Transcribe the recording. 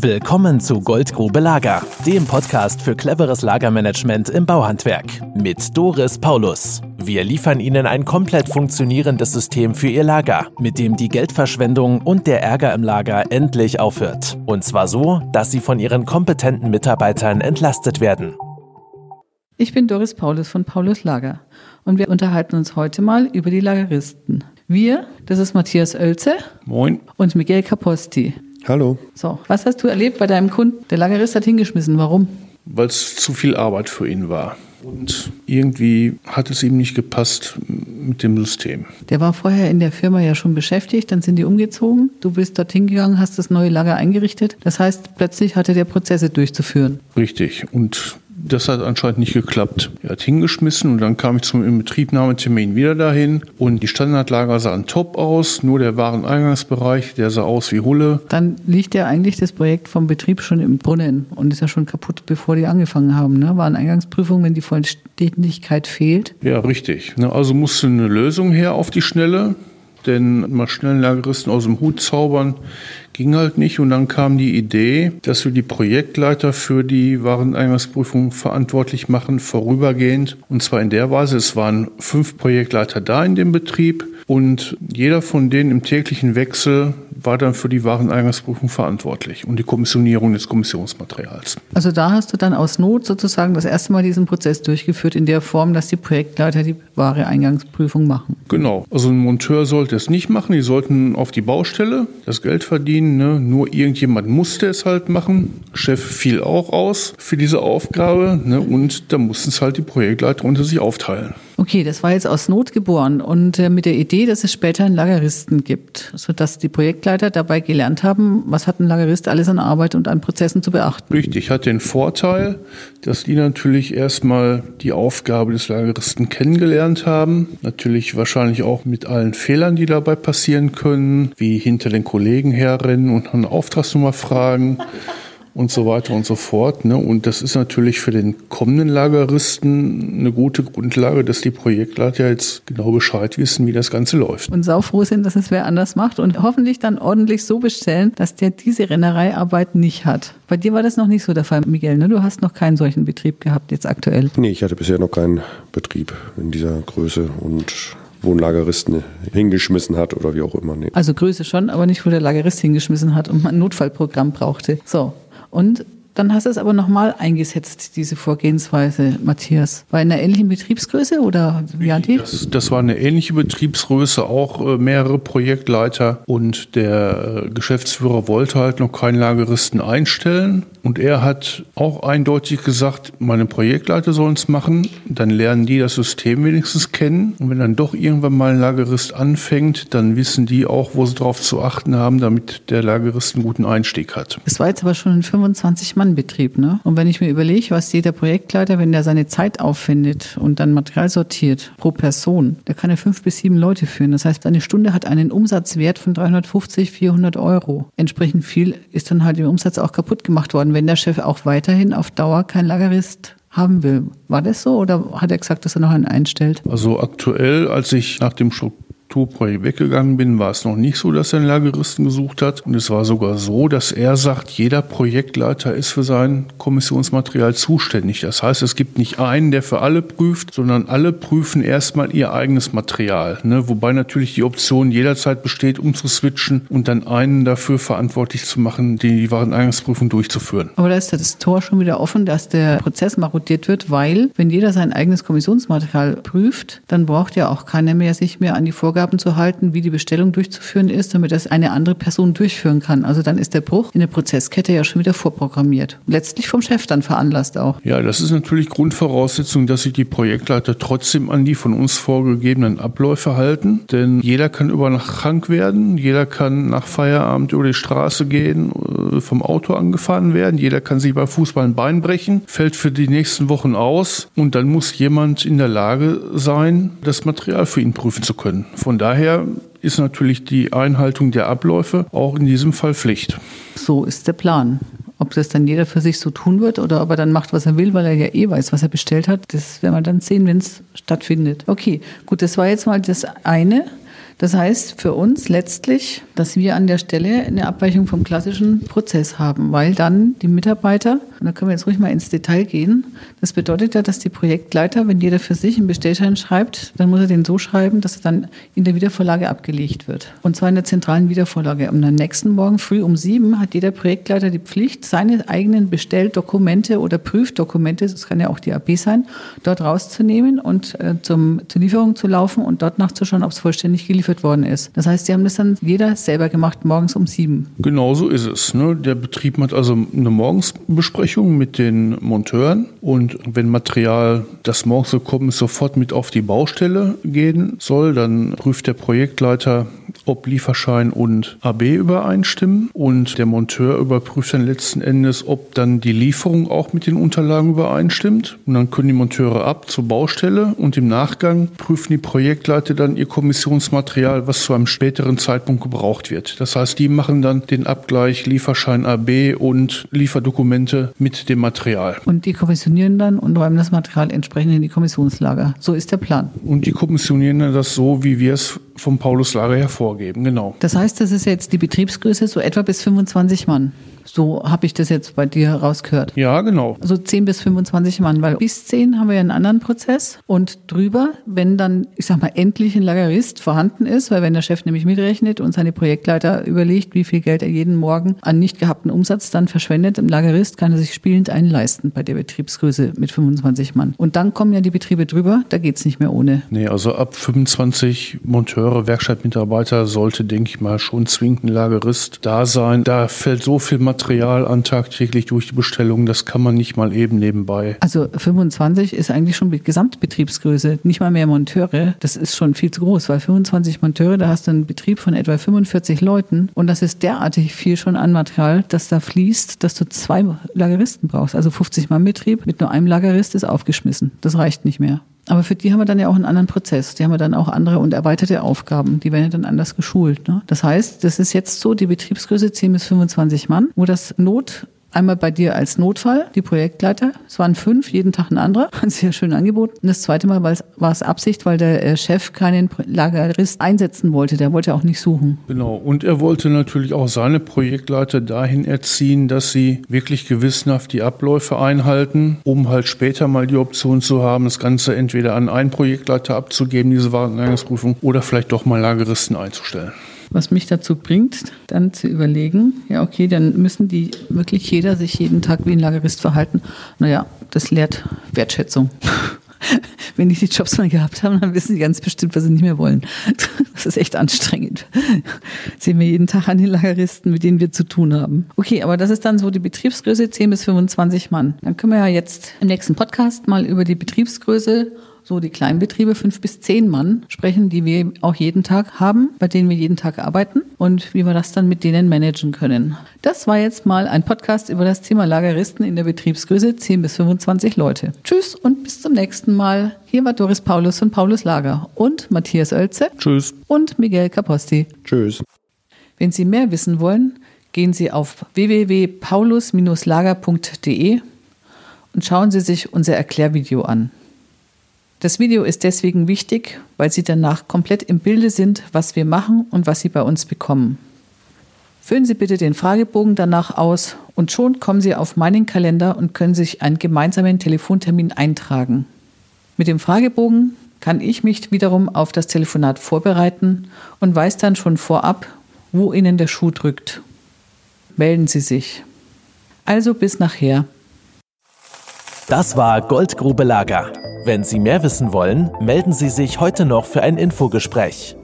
Willkommen zu Goldgrube Lager, dem Podcast für cleveres Lagermanagement im Bauhandwerk mit Doris Paulus. Wir liefern Ihnen ein komplett funktionierendes System für Ihr Lager, mit dem die Geldverschwendung und der Ärger im Lager endlich aufhört. Und zwar so, dass Sie von Ihren kompetenten Mitarbeitern entlastet werden. Ich bin Doris Paulus von Paulus Lager und wir unterhalten uns heute mal über die Lageristen. Wir, das ist Matthias Oelze. Moin. Und Miguel Caposti. Hallo. So, was hast du erlebt bei deinem Kunden? Der Lagerist hat hingeschmissen. Warum? Weil es zu viel Arbeit für ihn war. Und irgendwie hat es ihm nicht gepasst mit dem System. Der war vorher in der Firma ja schon beschäftigt, dann sind die umgezogen. Du bist dorthin gegangen, hast das neue Lager eingerichtet. Das heißt, plötzlich hatte der Prozesse durchzuführen. Richtig. Und das hat anscheinend nicht geklappt. Er hat hingeschmissen und dann kam ich zum Inbetriebnahmetermin wieder dahin und die Standardlager sahen top aus, nur der Wareneingangsbereich, der sah aus wie Hulle. Dann liegt ja eigentlich das Projekt vom Betrieb schon im Brunnen und ist ja schon kaputt, bevor die angefangen haben. Ne? Wareneingangsprüfung, wenn die Vollständigkeit fehlt. Ja, richtig. Ne? Also musste eine Lösung her auf die Schnelle denn mal schnell einen Lageristen aus dem Hut zaubern ging halt nicht. Und dann kam die Idee, dass wir die Projektleiter für die Wareneingangsprüfung verantwortlich machen, vorübergehend. Und zwar in der Weise, es waren fünf Projektleiter da in dem Betrieb und jeder von denen im täglichen Wechsel war dann für die Wareneingangsprüfung verantwortlich und die Kommissionierung des Kommissionsmaterials. Also da hast du dann aus Not sozusagen das erste Mal diesen Prozess durchgeführt in der Form, dass die Projektleiter die Wareneingangsprüfung machen. Genau. Also ein Monteur sollte es nicht machen. Die sollten auf die Baustelle das Geld verdienen. Ne? Nur irgendjemand musste es halt machen. Chef fiel auch aus für diese Aufgabe ne? und da mussten es halt die Projektleiter unter sich aufteilen. Okay, das war jetzt aus Not geboren und äh, mit der Idee, dass es später einen Lageristen gibt, sodass die Projektleiter dabei gelernt haben, was hat ein Lagerist alles an Arbeit und an Prozessen zu beachten. Richtig, hat den Vorteil, dass die natürlich erstmal die Aufgabe des Lageristen kennengelernt haben, natürlich wahrscheinlich auch mit allen Fehlern, die dabei passieren können, wie hinter den Kollegen herrennen und eine Auftragsnummer fragen und so weiter und so fort. Ne? Und das ist natürlich für den kommenden Lageristen eine gute Grundlage, dass die Projektleiter jetzt genau Bescheid wissen, wie das Ganze läuft. Und saufroh sind, dass es wer anders macht und hoffentlich dann ordentlich so bestellen, dass der diese Rennereiarbeit nicht hat. Bei dir war das noch nicht so der Fall, Miguel. Ne? Du hast noch keinen solchen Betrieb gehabt jetzt aktuell. Nee, ich hatte bisher noch keinen Betrieb in dieser Größe und wo ein Lageristen hingeschmissen hat oder wie auch immer. Nee. Also Größe schon, aber nicht, wo der Lagerist hingeschmissen hat und man ein Notfallprogramm brauchte. So, und dann hast du es aber nochmal eingesetzt, diese Vorgehensweise, Matthias. War in einer ähnlichen Betriebsgröße oder wie das, das war eine ähnliche Betriebsgröße, auch äh, mehrere Projektleiter und der äh, Geschäftsführer wollte halt noch keinen Lageristen einstellen. Und er hat auch eindeutig gesagt, meine Projektleiter sollen es machen, dann lernen die das System wenigstens kennen. Und wenn dann doch irgendwann mal ein Lagerist anfängt, dann wissen die auch, wo sie drauf zu achten haben, damit der Lagerist einen guten Einstieg hat. Das war jetzt aber schon ein 25 Mann Betrieb. Ne? Und wenn ich mir überlege, was jeder Projektleiter, wenn der seine Zeit auffindet und dann Material sortiert pro Person, der kann ja fünf bis sieben Leute führen. Das heißt, eine Stunde hat einen Umsatzwert von 350, 400 Euro. Entsprechend viel ist dann halt im Umsatz auch kaputt gemacht worden, wenn der Chef auch weiterhin auf Dauer kein Lagerist haben will. War das so oder hat er gesagt, dass er noch einen einstellt? Also aktuell, als ich nach dem Schock Strukturprojekt weggegangen bin, war es noch nicht so, dass er einen Lageristen gesucht hat. Und es war sogar so, dass er sagt, jeder Projektleiter ist für sein Kommissionsmaterial zuständig. Das heißt, es gibt nicht einen, der für alle prüft, sondern alle prüfen erstmal ihr eigenes Material. Ne? Wobei natürlich die Option jederzeit besteht, umzuswitchen und dann einen dafür verantwortlich zu machen, die Wareneingangsprüfung durchzuführen. Aber da ist das Tor schon wieder offen, dass der Prozess marodiert wird, weil wenn jeder sein eigenes Kommissionsmaterial prüft, dann braucht ja auch keiner mehr sich mehr an die Vorgaben Vorgaben zu halten, wie die Bestellung durchzuführen ist, damit das eine andere Person durchführen kann. Also dann ist der Bruch in der Prozesskette ja schon wieder vorprogrammiert. Letztlich vom Chef dann veranlasst auch. Ja, das ist natürlich Grundvoraussetzung, dass sich die Projektleiter trotzdem an die von uns vorgegebenen Abläufe halten. Denn jeder kann über Nacht krank werden, jeder kann nach Feierabend über die Straße gehen, äh, vom Auto angefahren werden, jeder kann sich bei Fußball ein Bein brechen, fällt für die nächsten Wochen aus und dann muss jemand in der Lage sein, das Material für ihn prüfen zu können. Von daher ist natürlich die Einhaltung der Abläufe auch in diesem Fall Pflicht. So ist der Plan. Ob das dann jeder für sich so tun wird oder ob er dann macht, was er will, weil er ja eh weiß, was er bestellt hat, das werden wir dann sehen, wenn es stattfindet. Okay, gut, das war jetzt mal das eine. Das heißt für uns letztlich, dass wir an der Stelle eine Abweichung vom klassischen Prozess haben, weil dann die Mitarbeiter, und da können wir jetzt ruhig mal ins Detail gehen, das bedeutet ja, dass die Projektleiter, wenn jeder für sich einen Bestellschein schreibt, dann muss er den so schreiben, dass er dann in der Wiedervorlage abgelegt wird. Und zwar in der zentralen Wiedervorlage. Und am nächsten Morgen früh um sieben hat jeder Projektleiter die Pflicht, seine eigenen Bestelldokumente oder Prüfdokumente, das kann ja auch die AB sein, dort rauszunehmen und äh, zum, zur Lieferung zu laufen und dort nachzuschauen, ob es vollständig geliefert worden ist. Das heißt, sie haben das dann jeder selber gemacht, morgens um sieben. Genau so ist es. Ne? Der Betrieb hat also eine Morgensbesprechung mit den Monteuren. Und wenn Material, das morgens gekommen ist, sofort mit auf die Baustelle gehen soll, dann prüft der Projektleiter, ob Lieferschein und AB übereinstimmen und der Monteur überprüft dann letzten Endes, ob dann die Lieferung auch mit den Unterlagen übereinstimmt. Und dann können die Monteure ab zur Baustelle und im Nachgang prüfen die Projektleiter dann ihr Kommissionsmaterial, was zu einem späteren Zeitpunkt gebraucht wird. Das heißt, die machen dann den Abgleich Lieferschein AB und Lieferdokumente mit dem Material. Und die kommissionieren dann und räumen das Material entsprechend in die Kommissionslager. So ist der Plan. Und die kommissionieren dann das so, wie wir es vom Pauluslager her vorgeben, genau. Das heißt, das ist jetzt die Betriebsgröße so etwa bis 25 Mann. So habe ich das jetzt bei dir rausgehört. Ja, genau. Also 10 bis 25 Mann, weil bis 10 haben wir ja einen anderen Prozess und drüber, wenn dann, ich sag mal, endlich ein Lagerist vorhanden ist, weil wenn der Chef nämlich mitrechnet und seine Projektleiter überlegt, wie viel Geld er jeden Morgen an nicht gehabten Umsatz dann verschwendet, im Lagerist kann er sich spielend einleisten bei der Betriebsgröße mit 25 Mann. Und dann kommen ja die Betriebe drüber, da geht es nicht mehr ohne. Nee, also ab 25 Monteure, Werkstattmitarbeiter sollte, denke ich mal, schon zwingend ein Lagerist da sein. Da fällt so viel Material Material an tagtäglich durch die Bestellung. Das kann man nicht mal eben nebenbei. Also 25 ist eigentlich schon die Gesamtbetriebsgröße, nicht mal mehr Monteure. Das ist schon viel zu groß, weil 25 Monteure, da hast du einen Betrieb von etwa 45 Leuten und das ist derartig viel schon an Material, das da fließt, dass du zwei Lageristen brauchst. Also 50 Mann Betrieb mit nur einem Lagerist ist aufgeschmissen. Das reicht nicht mehr. Aber für die haben wir dann ja auch einen anderen Prozess. Die haben wir dann auch andere und erweiterte Aufgaben. Die werden ja dann anders geschult. Ne? Das heißt, das ist jetzt so die Betriebsgröße 10 bis 25 Mann, wo das Not Einmal bei dir als Notfall, die Projektleiter. Es waren fünf, jeden Tag ein anderer. Sehr schön angeboten. Und das zweite Mal war es Absicht, weil der äh, Chef keinen Lagerist einsetzen wollte. Der wollte auch nicht suchen. Genau. Und er wollte natürlich auch seine Projektleiter dahin erziehen, dass sie wirklich gewissenhaft die Abläufe einhalten, um halt später mal die Option zu haben, das Ganze entweder an einen Projektleiter abzugeben, diese Wareneingangsprüfung, oder vielleicht doch mal Lageristen einzustellen. Was mich dazu bringt, dann zu überlegen, ja, okay, dann müssen die wirklich jeder sich jeden Tag wie ein Lagerist verhalten. Naja, das lehrt Wertschätzung. Wenn die die Jobs mal gehabt haben, dann wissen die ganz bestimmt, was sie nicht mehr wollen. Das ist echt anstrengend. sehen wir jeden Tag an den Lageristen, mit denen wir zu tun haben. Okay, aber das ist dann so die Betriebsgröße 10 bis 25 Mann. Dann können wir ja jetzt im nächsten Podcast mal über die Betriebsgröße so die Kleinbetriebe, fünf bis zehn Mann sprechen, die wir auch jeden Tag haben, bei denen wir jeden Tag arbeiten und wie wir das dann mit denen managen können. Das war jetzt mal ein Podcast über das Thema Lageristen in der Betriebsgröße 10 bis 25 Leute. Tschüss und bis zum nächsten Mal. Hier war Doris Paulus von Paulus Lager und Matthias Oelze. Tschüss. Und Miguel Caposti. Tschüss. Wenn Sie mehr wissen wollen, gehen Sie auf www.paulus-lager.de und schauen Sie sich unser Erklärvideo an. Das Video ist deswegen wichtig, weil Sie danach komplett im Bilde sind, was wir machen und was Sie bei uns bekommen. Füllen Sie bitte den Fragebogen danach aus und schon kommen Sie auf meinen Kalender und können sich einen gemeinsamen Telefontermin eintragen. Mit dem Fragebogen kann ich mich wiederum auf das Telefonat vorbereiten und weiß dann schon vorab, wo Ihnen der Schuh drückt. Melden Sie sich. Also bis nachher. Das war Goldgrube Lager. Wenn Sie mehr wissen wollen, melden Sie sich heute noch für ein Infogespräch.